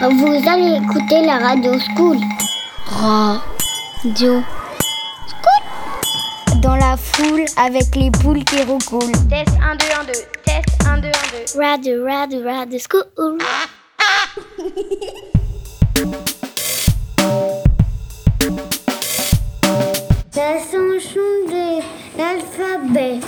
Vous allez écouter la radio school. Radio. Dans la foule avec les poules qui roucoulent. Test 1, 2, 1, 2. Test 1, 2, 1, 2. Radio, radio, radio school. Ça chanson de l'alphabet.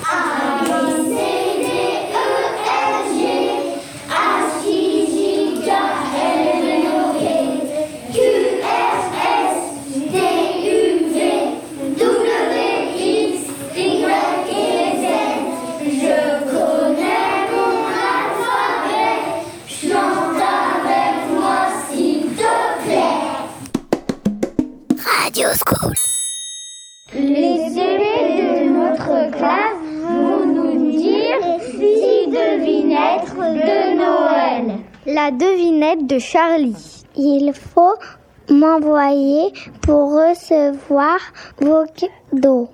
Six devinettes de Noël. La devinette de Charlie. Il faut m'envoyer pour recevoir vos cadeaux.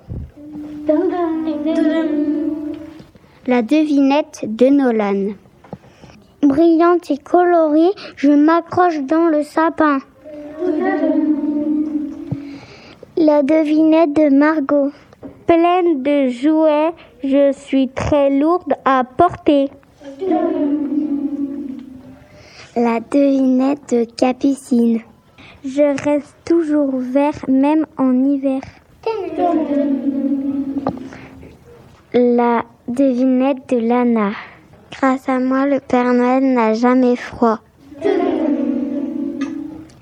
La devinette de Nolan. Brillante et colorée, je m'accroche dans le sapin. La devinette de Margot. Pleine de jouets, je suis très lourde à porter. La devinette de Capucine. Je reste toujours vert même en hiver. La devinette de Lana. Grâce à moi, le Père Noël n'a jamais froid.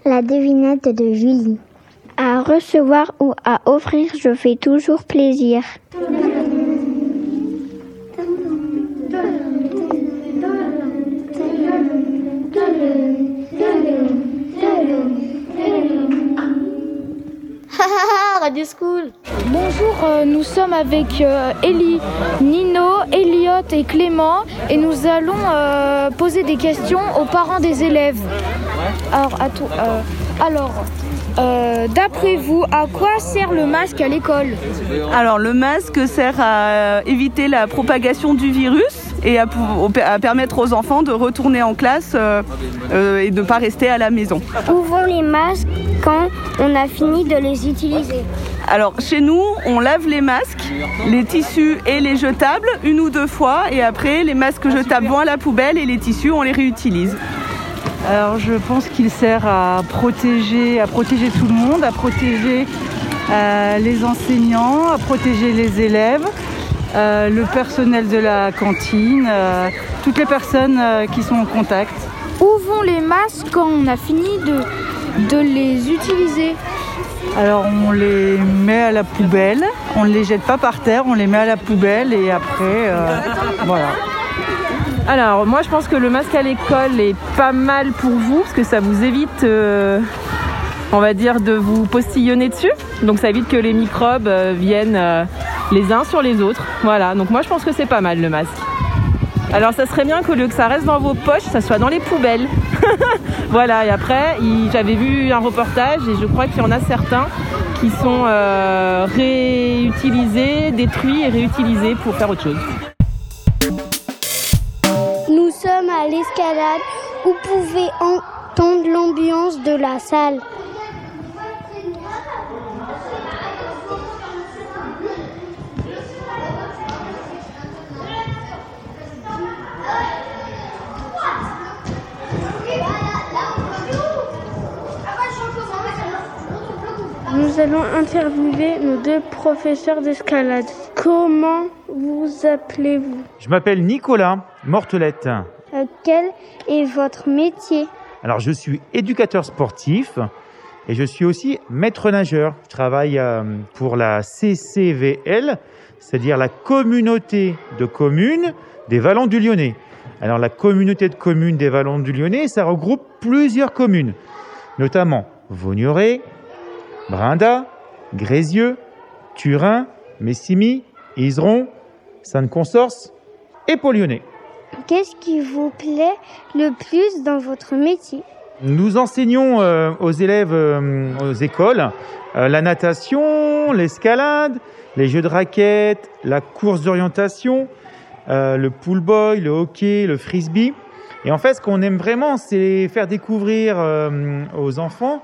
La devinette de Julie. À recevoir ou à offrir, je fais toujours plaisir. Radio School. Bonjour, euh, nous sommes avec euh, Ellie, Nino, Elliot et Clément et nous allons euh, poser des questions aux parents des élèves. Alors, à tout- euh, alors euh, d'après vous, à quoi sert le masque à l'école? Alors le masque sert à éviter la propagation du virus et à, permettre aux enfants de retourner en classe euh, euh, et de ne pas rester à la maison. Où vont les masques quand on a fini de les utiliser Alors chez nous, on lave les masques, les tissus et les jetables une ou deux fois et après les masques jetables vont à la poubelle et les tissus on les réutilise. Alors je pense qu'il sert à protéger, à protéger tout le monde, à protéger euh, les enseignants, à protéger les élèves, euh, le personnel de la cantine, euh, toutes les personnes euh, qui sont en contact. Où vont les masques quand on a fini de, de les utiliser Alors on les met à la poubelle, on ne les jette pas par terre, on les met à la poubelle et après, euh, voilà. Alors, moi, je pense que le masque à l'école est pas mal pour vous parce que ça vous évite, euh, on va dire, de vous postillonner dessus. Donc, ça évite que les microbes euh, viennent les uns sur les autres. Voilà. Donc, moi, je pense que c'est pas mal le masque. Alors, ça serait bien qu'au lieu que ça reste dans vos poches, ça soit dans les poubelles. voilà. Et après, j'avais vu un reportage et je crois qu'il y en a certains qui sont euh, réutilisés, détruits et réutilisés pour faire autre chose. Nous sommes à l'escalade. Vous pouvez entendre l'ambiance de la salle. Nous allons interviewer nos deux professeurs d'escalade. Comment vous appelez-vous? Je m'appelle Nicolas Mortelette. Euh, Quel est votre métier? Alors, je suis éducateur sportif et je suis aussi maître nageur. Je travaille euh, pour la CCVL, c'est-à-dire la communauté de communes des Vallons du Lyonnais. Alors, la communauté de communes des Vallons du Lyonnais, ça regroupe plusieurs communes, notamment Vaugneray, Brinda, Grézieux, Turin, Messimy, Iseron, Sainte-Consorce et Pau-Lyonnais. Qu'est-ce qui vous plaît le plus dans votre métier? Nous enseignons euh, aux élèves euh, aux écoles euh, la natation, l'escalade, les jeux de raquettes, la course d'orientation, le pool boy, le hockey, le frisbee. Et en fait, ce qu'on aime vraiment, c'est faire découvrir aux enfants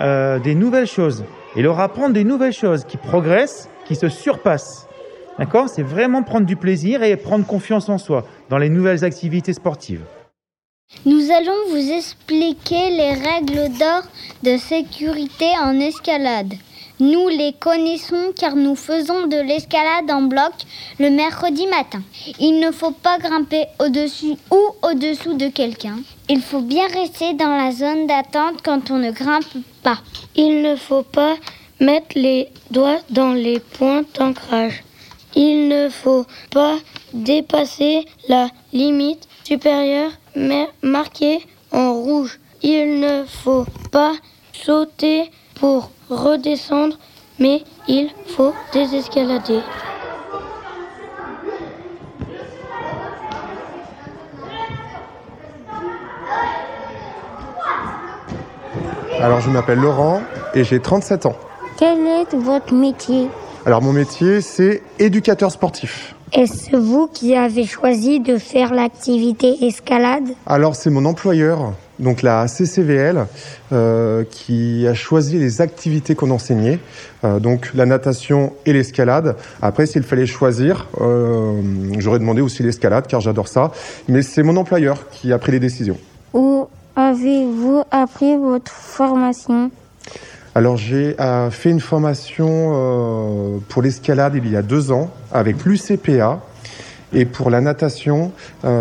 euh, des nouvelles choses et leur apprendre des nouvelles choses qui progressent, qui se surpassent. D'accord? C'est vraiment prendre du plaisir et prendre confiance en soi dans les nouvelles activités sportives. Nous allons vous expliquer les règles d'or de sécurité en escalade. Nous les connaissons car nous faisons de l'escalade en bloc le mercredi matin. Il ne faut pas grimper au-dessus ou au-dessous de quelqu'un. Il faut bien rester dans la zone d'attente quand on ne grimpe pas. Il ne faut pas mettre les doigts dans les points d'ancrage. Il ne faut pas dépasser la limite supérieure marquée en rouge. Il ne faut pas sauter pour redescendre, mais il faut désescalader. Alors je m'appelle Laurent et j'ai 37 ans. Quel est votre métier Alors mon métier c'est éducateur sportif. Est-ce vous qui avez choisi de faire l'activité escalade? Alors c'est mon employeur, donc la CCVL, euh, qui a choisi les activités qu'on enseignait, euh, donc la natation et l'escalade. Après s'il fallait choisir, euh, j'aurais demandé aussi l'escalade car j'adore ça, mais c'est mon employeur qui a pris les décisions. Où avez-vous appris votre formation? Alors j'ai fait une formation pour l'escalade il y a deux ans avec l'UCPA et pour la natation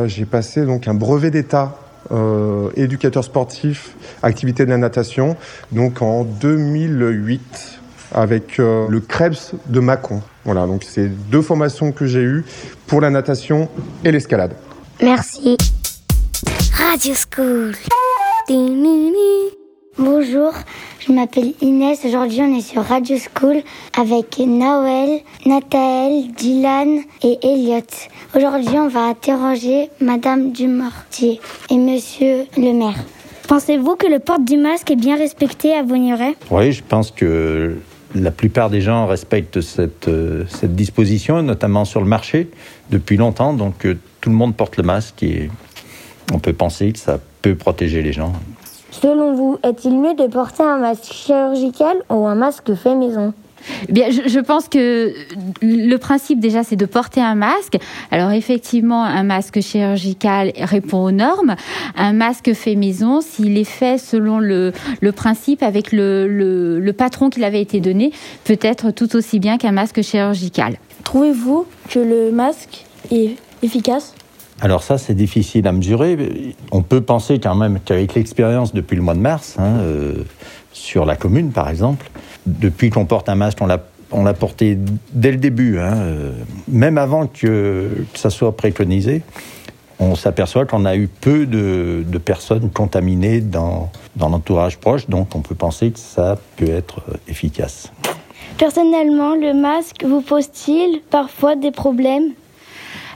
j'ai passé donc un brevet d'état euh, éducateur sportif activité de la natation donc en 2008 avec euh, le Krebs de Mâcon. Voilà donc c'est deux formations que j'ai eues pour la natation et l'escalade. Merci. Radio School. Bonjour, je m'appelle Inès. Aujourd'hui, on est sur Radio School avec Noël, Nathalie, Dylan et Elliot. Aujourd'hui, on va interroger Madame Dumortier et Monsieur le maire. Pensez-vous que le port du masque est bien respecté à Vaugneray Oui, je pense que la plupart des gens respectent cette, euh, cette disposition, notamment sur le marché, depuis longtemps. Donc euh, tout le monde porte le masque et on peut penser que ça peut protéger les gens. Selon vous, est-il mieux de porter un masque chirurgical ou un masque fait maison? Bien, je, je pense que le principe déjà, c'est de porter un masque. Alors effectivement, un masque chirurgical répond aux normes. Un masque fait maison, s'il est fait selon le, le principe avec le, le, le patron qu'il avait été donné, peut être tout aussi bien qu'un masque chirurgical. Trouvez-vous que le masque est efficace? Alors ça, c'est difficile à mesurer. On peut penser quand même qu'avec l'expérience depuis le mois de mars, hein, euh, sur la commune par exemple, depuis qu'on porte un masque, on l'a porté dès le début, hein, euh, même avant que, que ça soit préconisé. On s'aperçoit qu'on a eu peu de, de personnes contaminées dans, dans l'entourage proche, donc on peut penser que ça peut être euh, efficace. Personnellement, le masque vous pose-t-il parfois des problèmes?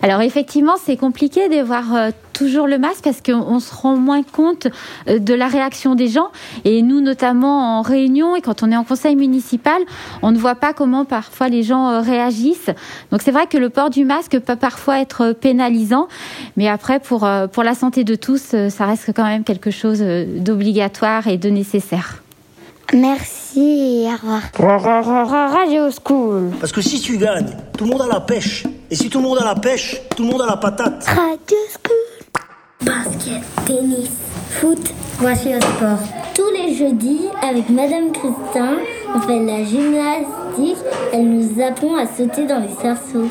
Alors effectivement, c'est compliqué de voir euh, toujours le masque parce qu'on on se rend moins compte euh, de la réaction des gens. Et nous, notamment en réunion et quand on est en conseil municipal, on ne voit pas comment parfois les gens euh, réagissent. Donc c'est vrai que le port du masque peut parfois être pénalisant, mais après pour pour la santé de tous, ça reste quand même quelque chose d'obligatoire et de nécessaire. Merci et au revoir. Radio School. Parce que si tu gagnes, tout le monde a la pêche. Et si tout le monde a la pêche, tout le monde a la patate. Radio School. Basket, tennis, foot, voici le sport. Tous les jeudis, avec Madame Christin, on fait de la gymnastique. Elle nous apprend à sauter dans les cerceaux.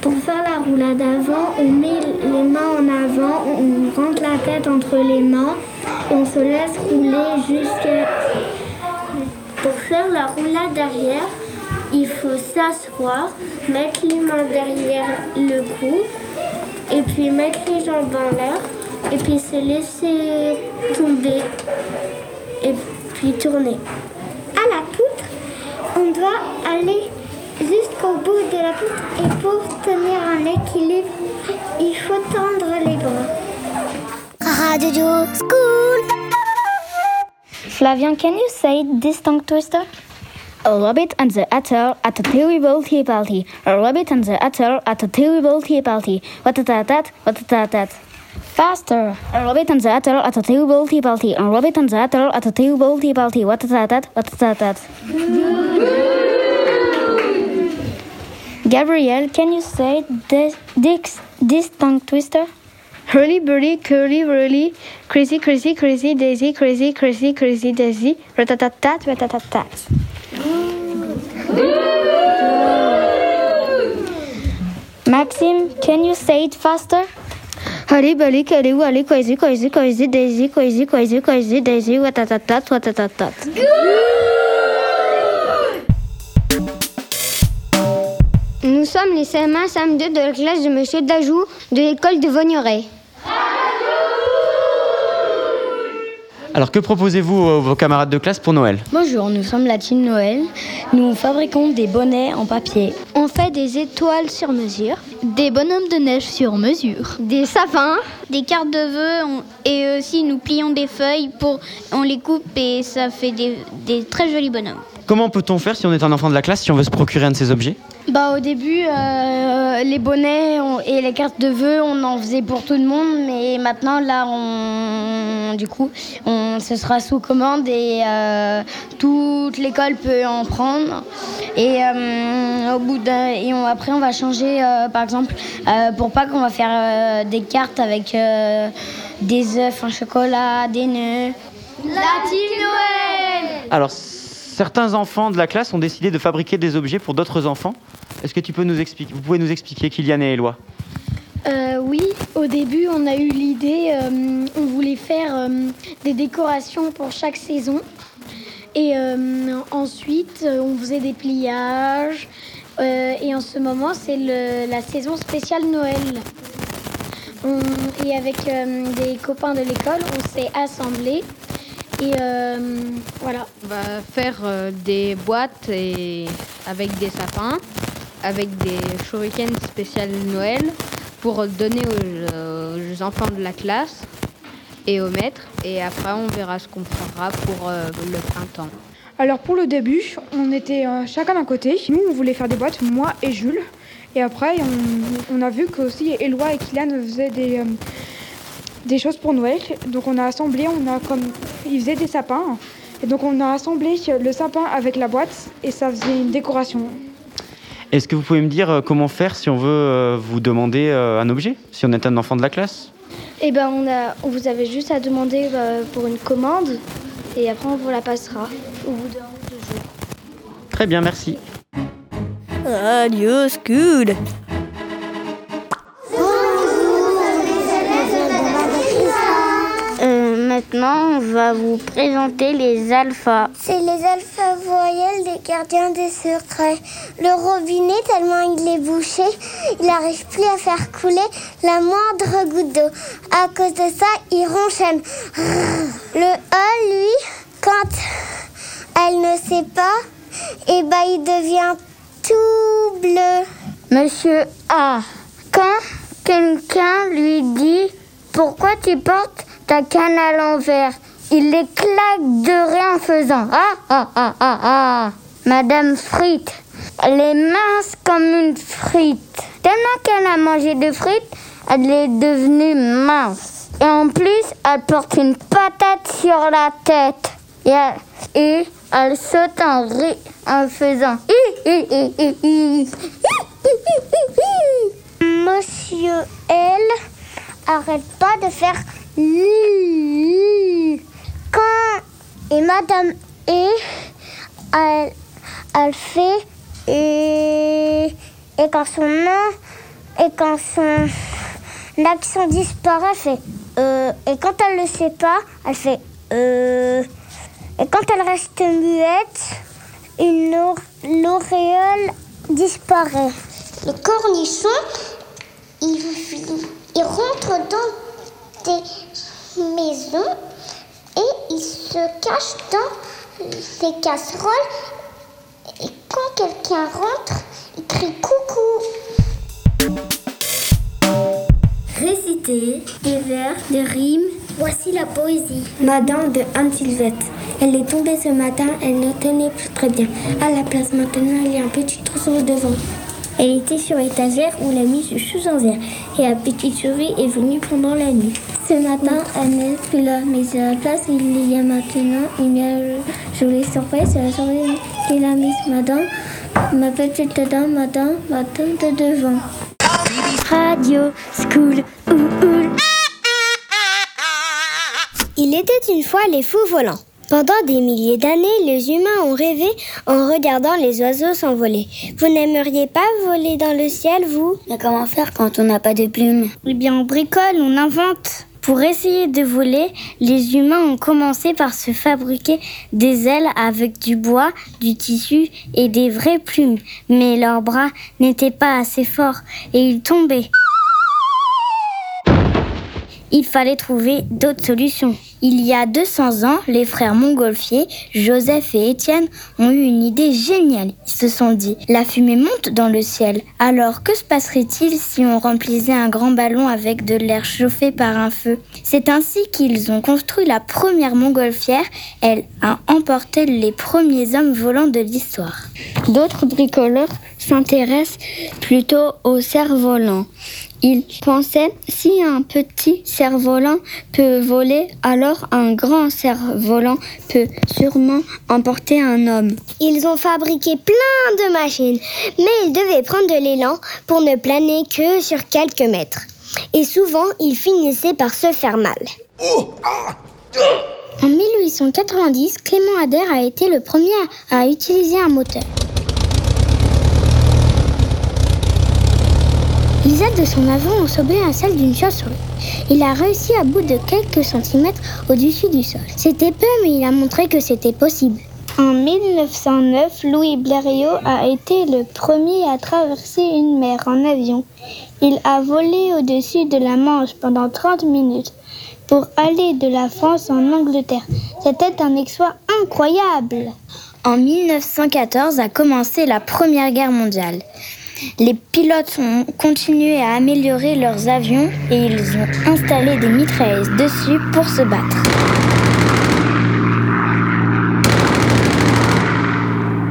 Pour faire la roulade avant, on met les mains en avant, on rentre la tête entre les mains on se laisse rouler jusqu'à... Pour faire la roulade arrière, il faut s'asseoir, mettre les mains derrière le cou et puis mettre les jambes en l'air et puis se laisser tomber et puis tourner. À la poutre, on doit aller jusqu'au bout de la poutre et pour tenir un équilibre, il faut tendre les bras. Radio School. Flavian, can you say this tongue twister? A rabbit and the otter at a terrible tea party. A rabbit and the otter at a terrible tea party. What a tat tat, what a tat tat. Faster. Rabbit and the Attel at a table tea balti. And Rabbit and the Attel at a table tea balti. What is that? What is that? Gabrielle, can you say this, this, this tongue twister? Hurly burly, curly whirly, crazy, crazy, crazy, daisy, crazy, crazy, crazy, daisy, ratatatat, ratatatat. Maxime, can you say it faster? Hurly burly, curly whirly, crazy, crazy, crazy, daisy, crazy, crazy, crazy, daisy, ratatatat, ratatatat. Nous sommes les CM1, CM2 de la classe de Monsieur Dajou de l'école de Vogneret. Alors que proposez-vous à vos camarades de classe pour Noël? Bonjour, nous sommes la team Noël. Nous fabriquons des bonnets en papier. On fait des étoiles sur mesure, Des bonhommes de neige sur mesure. des sapins, Des cartes de vœux et aussi nous plions des feuilles pour on les coupe et ça fait des, des très jolis bonhommes. Comment peut-on faire si on est un enfant de la classe, si on veut se procurer un de ces objets? Bah au début, euh, les bonnets on- et les cartes de vœux, on en faisait pour tout le monde, mais maintenant là, on, du coup, on, ce sera sous commande et euh, toute l'école peut en prendre. Et euh, au bout et on- après, on va changer, euh, par exemple, euh, pour Pâques, on va faire euh, des cartes avec euh, des œufs en chocolat, des nœuds. La team Noël Alors, certains enfants de la classe ont décidé de fabriquer des objets pour d'autres enfants. Est-ce que tu peux nous expliquer Vous pouvez nous expliquer, Kylian et Eloi Euh, oui, au début, on a eu l'idée, euh, on voulait faire euh, des décorations pour chaque saison. Et ensuite, on faisait des pliages. Et en ce moment, c'est la saison spéciale Noël. Et avec des copains de l'école, on s'est assemblés. Et euh, voilà. On va faire euh, des boîtes et avec des sapins, avec des shurikens spéciales Noël pour donner aux, aux enfants de la classe et aux maîtres. Et après, on verra ce qu'on fera pour euh, le printemps. Alors pour le début, on était euh, chacun d'un côté. Nous, on voulait faire des boîtes, moi et Jules. Et après, on, on a vu que aussi Eloi et Kylian faisaient des, euh, des choses pour Noël. Donc on a assemblé, on a comme ils faisaient des sapins. Et donc on a assemblé le sapin avec la boîte et ça faisait une décoration. Est-ce que vous pouvez me dire euh, comment faire si on veut euh, vous demander euh, un objet? Si on est un enfant de la classe? Et ben on a, on vous avait juste à demander pour une commande et après on vous la passera au bout d'un ou deux jours. Très bien, merci. Radio School maintenant, on va vous présenter les alphas. C'est les alpha voyelles des gardiens des secrets. Le robinet, tellement il est bouché, il n'arrive plus à faire couler la moindre goutte d'eau. À cause de ça, il ronchonne. Le A, lui, quand elle ne sait pas, et ben il devient tout bleu. Monsieur A, quand quelqu'un lui dit pourquoi tu portes ta canne à l'envers, il éclate de rien en faisant ah ah ah ah ah. Madame Frite, elle est mince comme une frite. Tellement qu'elle a mangé de frites, elle est devenue mince. Et en plus, elle porte une patate sur la tête. Et elle, et elle saute en, ri- en faisant. Monsieur L arrête pas de faire. Quand et Madame E, elle, elle fait et, et quand son nom et quand son l'accent disparaît, elle fait euh, et quand elle le sait pas, elle fait euh, et quand elle reste muette, une l'auréole disparaît. Le cornichon, il, il rentre dans des maisons et il se cache dans des casseroles. Et quand quelqu'un rentre, il crie coucou. Réciter des vers, des rimes. Voici la poésie. Madame de Anne-Sylvette. Elle est tombée ce matin, elle ne tenait plus très bien. À la place maintenant, il y a un petit trou le devant. Elle était sur l'étagère où l'a mise sous en verre. Et la petite souris est venue pendant la nuit. Ce matin, elle n'est plus là, mais à la place, il y a maintenant une jolie surprise. C'est la souris qui l'a mise, madame. Ma petite dame, madame, ma tante de devant. Radio School Ououl. Il était une fois les fous volants. Pendant des milliers d'années, les humains ont rêvé en regardant les oiseaux s'envoler. Vous n'aimeriez pas voler dans le ciel, vous? Mais comment faire quand on n'a pas de plumes? Eh bien, on bricole, on invente. Pour essayer de voler, les humains ont commencé par se fabriquer des ailes avec du bois, du tissu et des vraies plumes. Mais leurs bras n'étaient pas assez forts et ils tombaient. Il fallait trouver d'autres solutions. Il y a 200 ans, les frères montgolfiers, Joseph et Étienne, ont eu une idée géniale. Ils se sont dit, la fumée monte dans le ciel. Alors que se passerait-il si on remplissait un grand ballon avec de l'air chauffé par un feu? C'est ainsi qu'ils ont construit la première montgolfière. Elle a emporté les premiers hommes volants de l'histoire. D'autres bricoleurs s'intéressent plutôt aux cerfs-volants. Ils pensaient si un petit cerf-volant peut voler, alors un grand cerf-volant peut sûrement emporter un homme. Ils ont fabriqué plein de machines, mais ils devaient prendre de l'élan pour ne planer que sur quelques mètres. Et souvent, ils finissaient par se faire mal. En 1890, Clément Ader a été le premier à utiliser un moteur. Ailes de son avant ont semblé à celle d'une chauve-souris. Il a réussi à bout de quelques centimètres au-dessus du sol. C'était peu, mais il a montré que c'était possible. En 1909, Louis Blériot a été le premier à traverser une mer en avion. Il a volé au-dessus de la Manche pendant 30 minutes pour aller de la France en Angleterre. C'était un exploit incroyable. En 1914 a commencé la Première Guerre mondiale. Les pilotes ont continué à améliorer leurs avions et ils ont installé des mitrailleuses dessus pour se battre.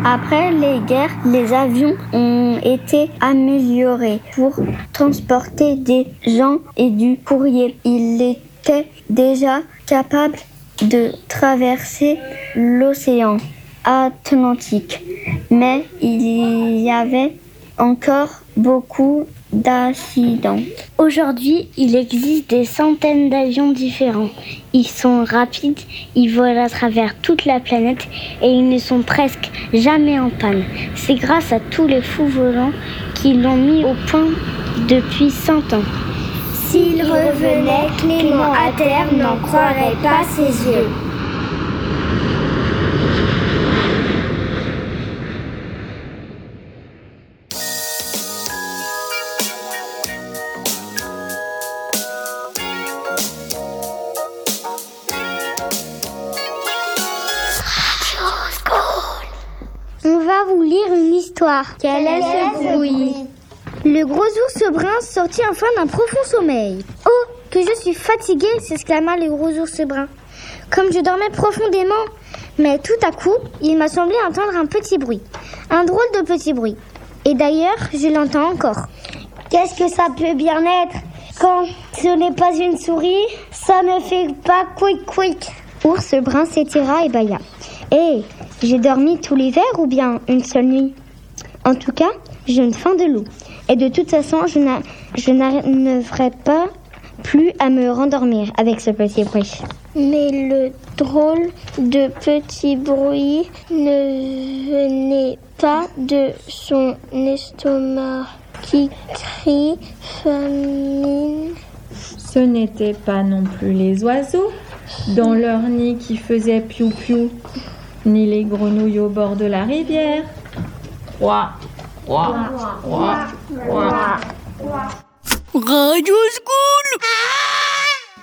Après les guerres, les avions ont été améliorés pour transporter des gens et du courrier. Ils étaient déjà capables de traverser l'océan Atlantique. Mais il y avait encore beaucoup d'accidents. Aujourd'hui, il existe des centaines d'avions différents. Ils sont rapides, ils volent à travers toute la planète et ils ne sont presque jamais en panne. C'est grâce à tous les fous volants qui l'ont mis au point depuis 100 ans. S'il revenait, Clément à terre n'en croirait pas ses yeux. Quel est ce bruit Le gros ours brun sortit enfin d'un profond sommeil. Oh, que je suis fatigué s'exclama le gros ours brun. Comme je dormais profondément. Mais tout à coup, il m'a semblé entendre un petit bruit. Un drôle de petit bruit. Et d'ailleurs, je l'entends encore. Qu'est-ce que ça peut bien être Quand ce n'est pas une souris, ça ne fait pas quick quick. Ours brun s'étira et bâilla. Hé, j'ai dormi tout l'hiver ou bien une seule nuit En tout cas, j'ai une faim de loup. Et de toute façon, je n'a- je n'arriverai pas plus à me rendormir avec ce petit bruit. Mais le drôle de petit bruit ne venait pas de son estomac qui crie famine. Ce n'étaient pas non plus les oiseaux dans leur nid qui faisaient piou-piou, ni les grenouilles au bord de la rivière. Radio School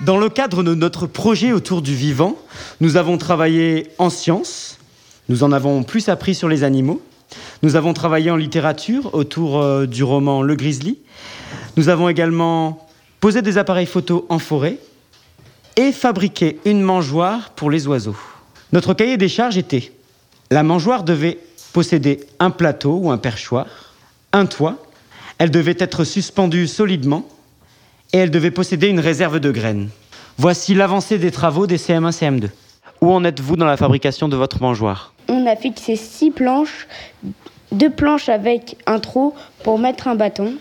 Dans le cadre de notre projet autour du vivant, nous avons travaillé en sciences, nous en avons plus appris sur les animaux, nous avons travaillé en littérature autour euh, du roman Le Grizzly, nous avons également posé des appareils photo en forêt et fabriqué une mangeoire pour les oiseaux. Notre cahier des charges était la mangeoire devait posséder un plateau ou un perchoir, un toit, Elle devait être suspendue solidement et elle devait posséder une réserve de graines. Voici l'avancée des travaux des CM1 CM2. Où en êtes-vous dans la fabrication de votre mangeoire? On a fixé six planches, deux planches avec un trou pour mettre un bâton,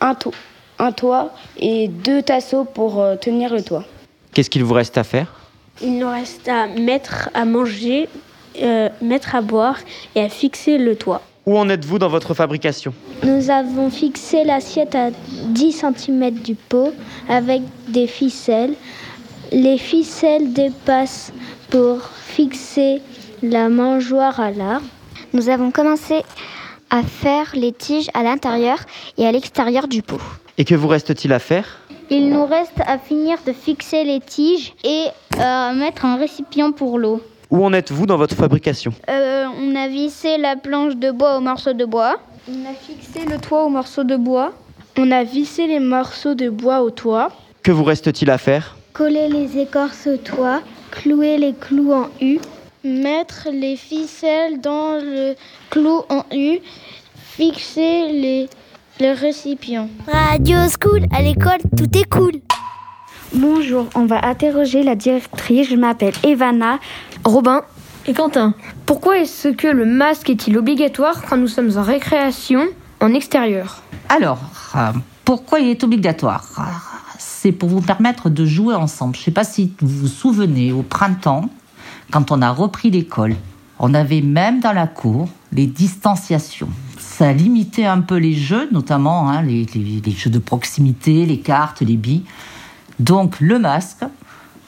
un, to- un toit et deux tasseaux pour euh, tenir le toit. Qu'est-ce qu'il vous reste à faire? Il nous reste à mettre à manger, euh, mettre à boire et à fixer le toit. Où en êtes-vous dans votre fabrication? Nous avons fixé l'assiette à 10 cm du pot avec des ficelles. Les ficelles dépassent pour fixer la mangeoire à l'arbre. Nous avons commencé à faire les tiges à l'intérieur et à l'extérieur du pot. Et que vous reste-t-il à faire? Il nous reste à finir de fixer les tiges et à mettre un récipient pour l'eau. Où en êtes-vous dans votre fabrication? Euh, on a vissé la planche de bois au morceau de bois. On a fixé le toit au morceau de bois. On a vissé les morceaux de bois au toit. Que vous reste-t-il à faire? Coller les écorces au toit, clouer les clous en U, mettre les ficelles dans le clou en U, fixer les, les récipients. Radio School, à l'école, tout est cool. Bonjour, on va interroger la directrice. Je m'appelle Evana. Robin et Quentin, pourquoi est-ce que le masque est-il obligatoire quand nous sommes en récréation en extérieur? Alors, euh, pourquoi il est obligatoire? C'est pour vous permettre de jouer ensemble. Je ne sais pas si vous vous souvenez, au printemps, quand on a repris l'école, on avait même dans la cour les distanciations. Ça limitait un peu les jeux, notamment hein, les, les- les jeux de proximité, les cartes, les billes. Donc le masque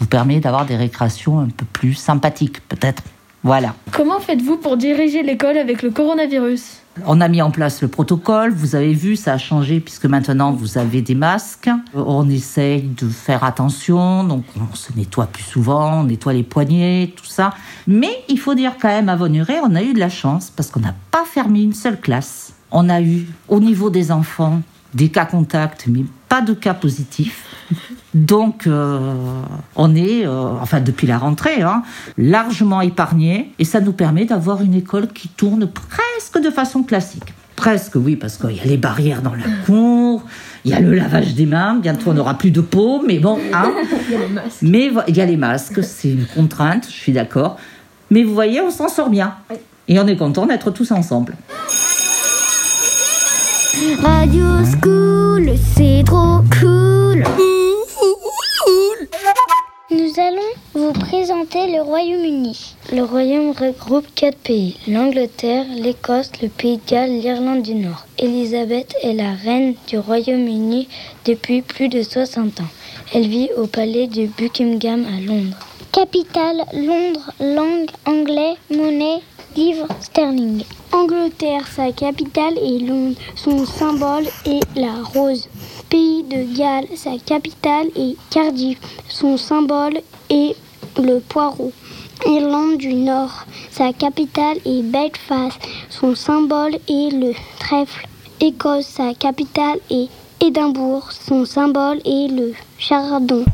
vous permet d'avoir des récréations un peu plus sympathiques, peut-être. Voilà. Comment faites-vous pour diriger l'école avec le coronavirus? On a mis en place le protocole, vous avez vu, ça a changé puisque maintenant vous avez des masques. On essaye de faire attention, donc on se nettoie plus souvent, on nettoie les poignets, tout ça. Mais il faut dire quand même à Vonuré, on a eu de la chance parce qu'on n'a pas fermé une seule classe. On a eu au niveau des enfants des cas contacts, mais pas de cas positifs. Donc, euh, on est, euh, enfin depuis la rentrée, hein, largement épargné et ça nous permet d'avoir une école qui tourne presque de façon classique. Presque, oui, parce qu'il y a les barrières dans la cour, il y a le lavage des mains, bientôt on n'aura plus de peau, mais bon, hein. Mais vo- il y a les masques, c'est une contrainte, je suis d'accord. Mais vous voyez, on s'en sort bien. Et on est content d'être tous ensemble. Radio School, c'est trop cool. Vous présenter le Royaume-Uni. Le Royaume regroupe quatre pays l'Angleterre, l'Écosse, le Pays de Galles, l'Irlande du Nord. Elisabeth est la reine du Royaume-Uni depuis plus de 60 ans. Elle vit au palais de Buckingham à Londres. Capitale Londres, langue anglais, monnaie, livre sterling. Angleterre, sa capitale est Londres. Son symbole est la rose. Pays de Galles, sa capitale est Cardiff. Son symbole est le poireau. Irlande du Nord, sa capitale est Belfast. Son symbole est le trèfle. Écosse, sa capitale est Édimbourg. Son symbole est le chardon.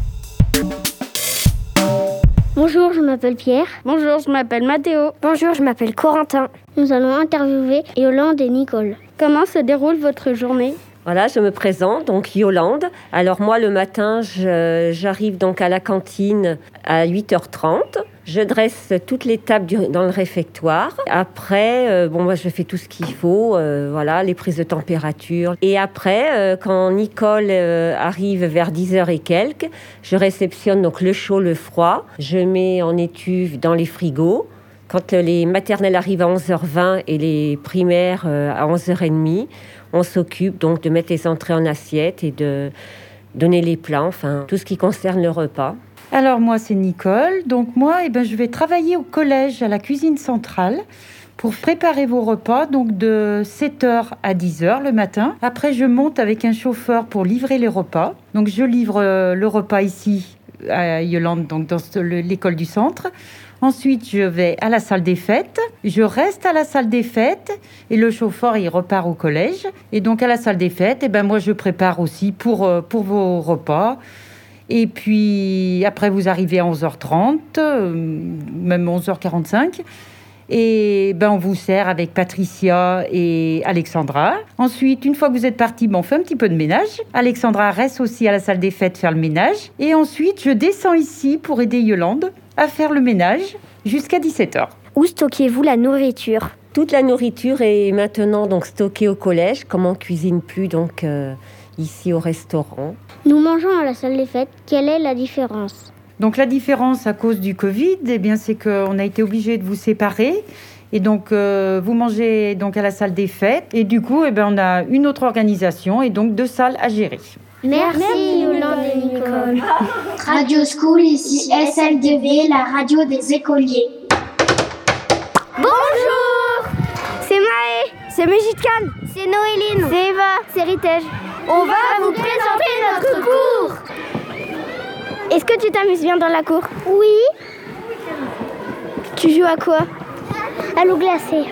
Bonjour, je m'appelle Pierre. Bonjour, je m'appelle Mathéo. Bonjour, je m'appelle Corentin. Nous allons interviewer Yolande et Nicole. Comment se déroule votre journée? Voilà, je me présente, donc Yolande. Alors moi, le matin, j'arrive donc à la cantine à 8h30. Je dresse toutes les tables dans le réfectoire. Après, euh, bon, moi, je fais tout ce qu'il faut, euh, voilà, les prises de température. Et après, euh, quand Nicole arrive vers 10h et quelques, je réceptionne donc le chaud, le froid. Je mets en étuve dans les frigos. Quand les maternelles arrivent à 11h20 et les primaires à 11h30, on s'occupe donc de mettre les entrées en assiette et de donner les plats, enfin tout ce qui concerne le repas. Alors moi c'est Nicole, donc moi eh ben, je vais travailler au collège à la cuisine centrale pour préparer vos repas, donc de 7h à 10h le matin. Après je monte avec un chauffeur pour livrer les repas. Donc je livre euh, le repas ici à Yolande, donc dans l'école du centre. Ensuite, je vais à la salle des fêtes. Je reste à la salle des fêtes et le chauffeur, il repart au collège. Et donc, à la salle des fêtes, eh ben, moi, je prépare aussi pour, euh, pour vos repas. Et puis, après, vous arrivez à 11h30, euh, même 11h45. Et ben, on vous sert avec Patricia et Alexandra. Ensuite, une fois que vous êtes partis, ben, on fait un petit peu de ménage. Alexandra reste aussi à la salle des fêtes faire le ménage. Et ensuite, je descends ici pour aider Yolande à faire le ménage jusqu'à 17h. Où stockez-vous la nourriture? Toute la nourriture est maintenant donc stockée au collège, comme on cuisine plus donc euh, ici au restaurant. Nous mangeons à la salle des fêtes. Quelle est la différence? Donc la différence à cause du Covid, eh bien, c'est qu'on a été obligé de vous séparer. Et donc, euh, vous mangez donc à la salle des fêtes. Et du coup, eh bien, on a une autre organisation et donc deux salles à gérer. Merci, Yolande et Nicole. Radio School, ici SL2V, la radio des écoliers. Bonjour C'est Maë, c'est Mejitkan, c'est Noéline, c'est Eva, c'est Ritej. On va vous présenter notre cours Est-ce que tu t'amuses bien dans la cour? Oui. Tu joues à quoi? À l'eau glacée.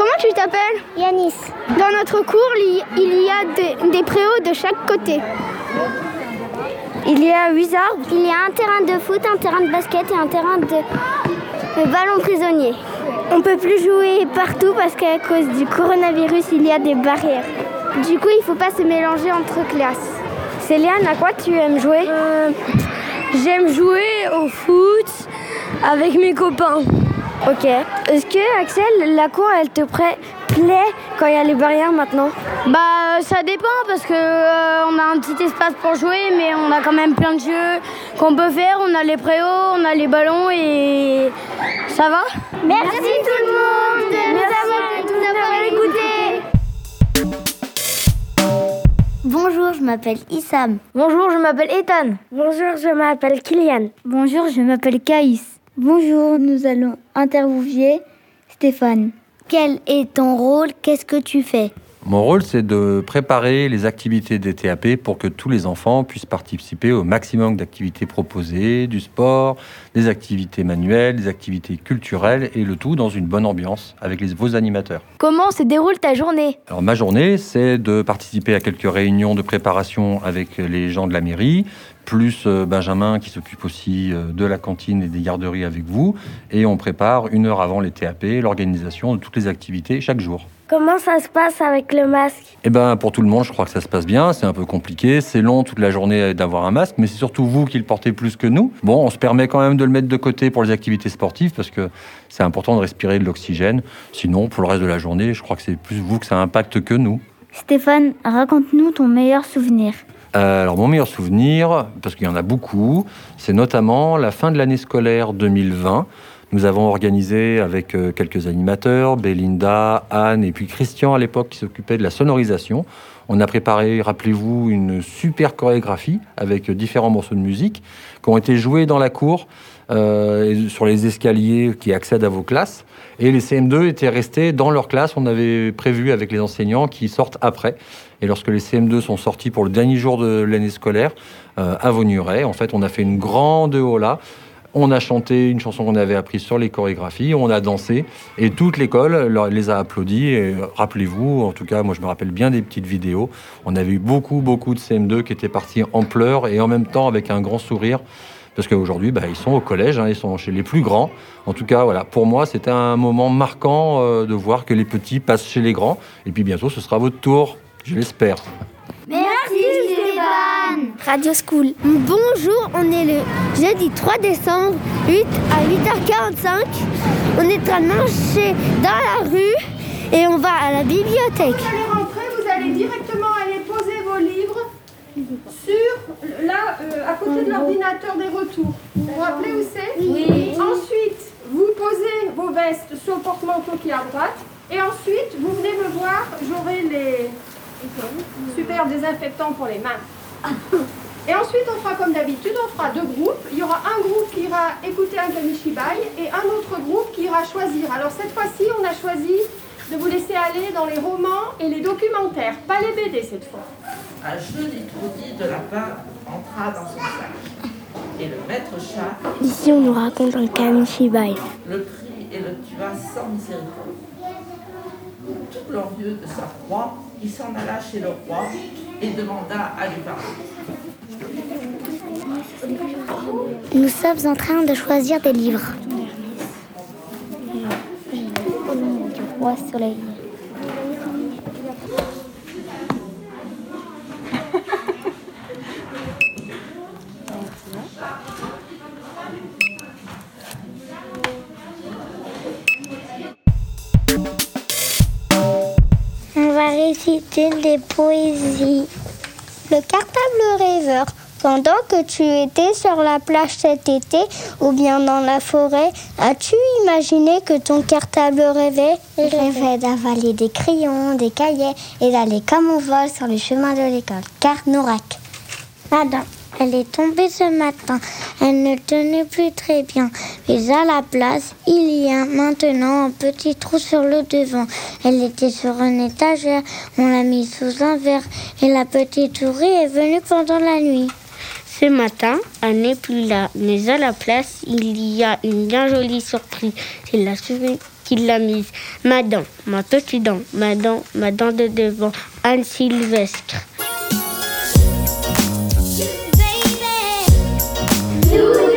Comment tu t'appelles Yanis. Dans notre cours, il y a des, des préaux de chaque côté. Il y a huit arbres. Il y a un terrain de foot, un terrain de basket et un terrain de, de ballon prisonnier. On peut plus jouer partout parce qu'à cause du coronavirus, il y a des barrières. Du coup, il faut pas se mélanger entre classes. Céliane, à quoi tu aimes jouer J'aime jouer au foot avec mes copains. Ok. Est-ce que Axel, la cour, elle te plaît quand il y a les barrières maintenant? Bah, ça dépend parce que euh, on a un petit espace pour jouer, mais on a quand même plein de jeux qu'on peut faire. On a les préaux, on a les ballons et ça va? Merci, tout le monde de nous avoir, de nous avoir écoutés. Bonjour, je m'appelle Issam. Bonjour, je m'appelle Ethan. Bonjour, je m'appelle Kylian. Bonjour, je m'appelle Caïs. Bonjour, nous allons interviewer Stéphane. Quel est ton rôle? Qu'est-ce que tu fais? Mon rôle, c'est de préparer les activités des TAP pour que tous les enfants puissent participer au maximum d'activités proposées, du sport, des activités manuelles, des activités culturelles, et le tout dans une bonne ambiance avec les, vos animateurs. Comment se déroule ta journée? Alors ma journée, c'est de participer à quelques réunions de préparation avec les gens de la mairie, plus euh, Benjamin qui s'occupe aussi euh, de la cantine et des garderies avec vous, et on prépare une heure avant les TAP l'organisation de toutes les activités chaque jour. Comment ça se passe avec le masque? Eh ben, pour tout le monde, je crois que ça se passe bien. C'est un peu compliqué. C'est long toute la journée d'avoir un masque, mais c'est surtout vous qui le portez plus que nous. Bon, on se permet quand même de le mettre de côté pour les activités sportives parce que c'est important de respirer de l'oxygène. Sinon, pour le reste de la journée, je crois que c'est plus vous que ça impacte que nous. Stéphane, raconte-nous ton meilleur souvenir. Euh, alors, mon meilleur souvenir, parce qu'il y en a beaucoup, c'est notamment la fin de l'année scolaire 2020. Nous avons organisé avec euh, quelques animateurs, Belinda, Anne et puis Christian à l'époque qui s'occupait de la sonorisation. On a préparé, rappelez-vous, une super chorégraphie avec euh, différents morceaux de musique qui ont été joués dans la cour sur les escaliers qui accèdent à vos classes. Et les CM2 étaient restés dans leur classe. On avait prévu avec les enseignants qui sortent après. Et lorsque les CM2 sont sortis pour le dernier jour de l'année scolaire euh, à Vaugneray, en fait, on a fait une grande hola. On a chanté une chanson qu'on avait apprise sur les chorégraphies, on a dansé et toute l'école les a applaudis. Et euh, rappelez-vous, en tout cas, moi je me rappelle bien des petites vidéos. On avait eu beaucoup, beaucoup de CM2 qui étaient partis en pleurs et en même temps avec un grand sourire. Parce qu'aujourd'hui, bah, ils sont au collège, hein, ils sont chez les plus grands. En tout cas, voilà, pour moi, c'était un moment marquant euh, de voir que les petits passent chez les grands. Et puis bientôt, ce sera votre tour, je l'espère. Merci Stéphane Radio School. Bonjour, on est le jeudi 3 décembre, 8 à 8h45. On est en train de marcher dans la rue et on va à la bibliothèque. Vous allez rentrer, vous allez directement aller poser vos livres sur là, euh, à côté de l'ordinateur des retours. Vous vous rappelez où c'est Oui. Ensuite, vous posez vos vestes sur le porte-manteau qui est à droite. Et ensuite, vous venez me voir, j'aurai les super désinfectants pour les mains. Et ensuite, on fera comme d'habitude, on fera deux groupes. Il y aura un groupe qui ira écouter un Kamishibai et un autre groupe qui ira choisir. Alors cette fois-ci, on a choisi de vous laisser aller dans les romans et les documentaires, pas les BD cette fois. Un joli trou de lapin entra dans son sac. Et le maître chat Ici, on nous raconte un Kamishibai. le prit et le tua sans miséricorde. Tout glorieux de sa proie, il s'en alla chez le roi et demanda à lui parler. Nous sommes en train de choisir des livres. Réciter des poésies. Le cartable rêveur. Pendant que tu étais sur la plage cet été ou bien dans la forêt, as-tu imaginé que ton cartable rêvait? Il rêvait d'avaler des crayons, des cahiers et d'aller comme on vole sur le chemin de l'école. Car Norak. Madame, elle est tombée ce matin. Elle ne tenait plus très bien. Mais à la place, il y a maintenant un petit trou sur le devant. Elle était sur une étagère. On l'a mise sous un verre. Et la petite souris est venue pendant la nuit. Ce matin, elle n'est plus là, mais à la place, il y a une bien jolie surprise. C'est la souris qui l'a mise. Ma dent, ma petite dent, ma dent, ma dent de devant, Anne Sylvestre. do it.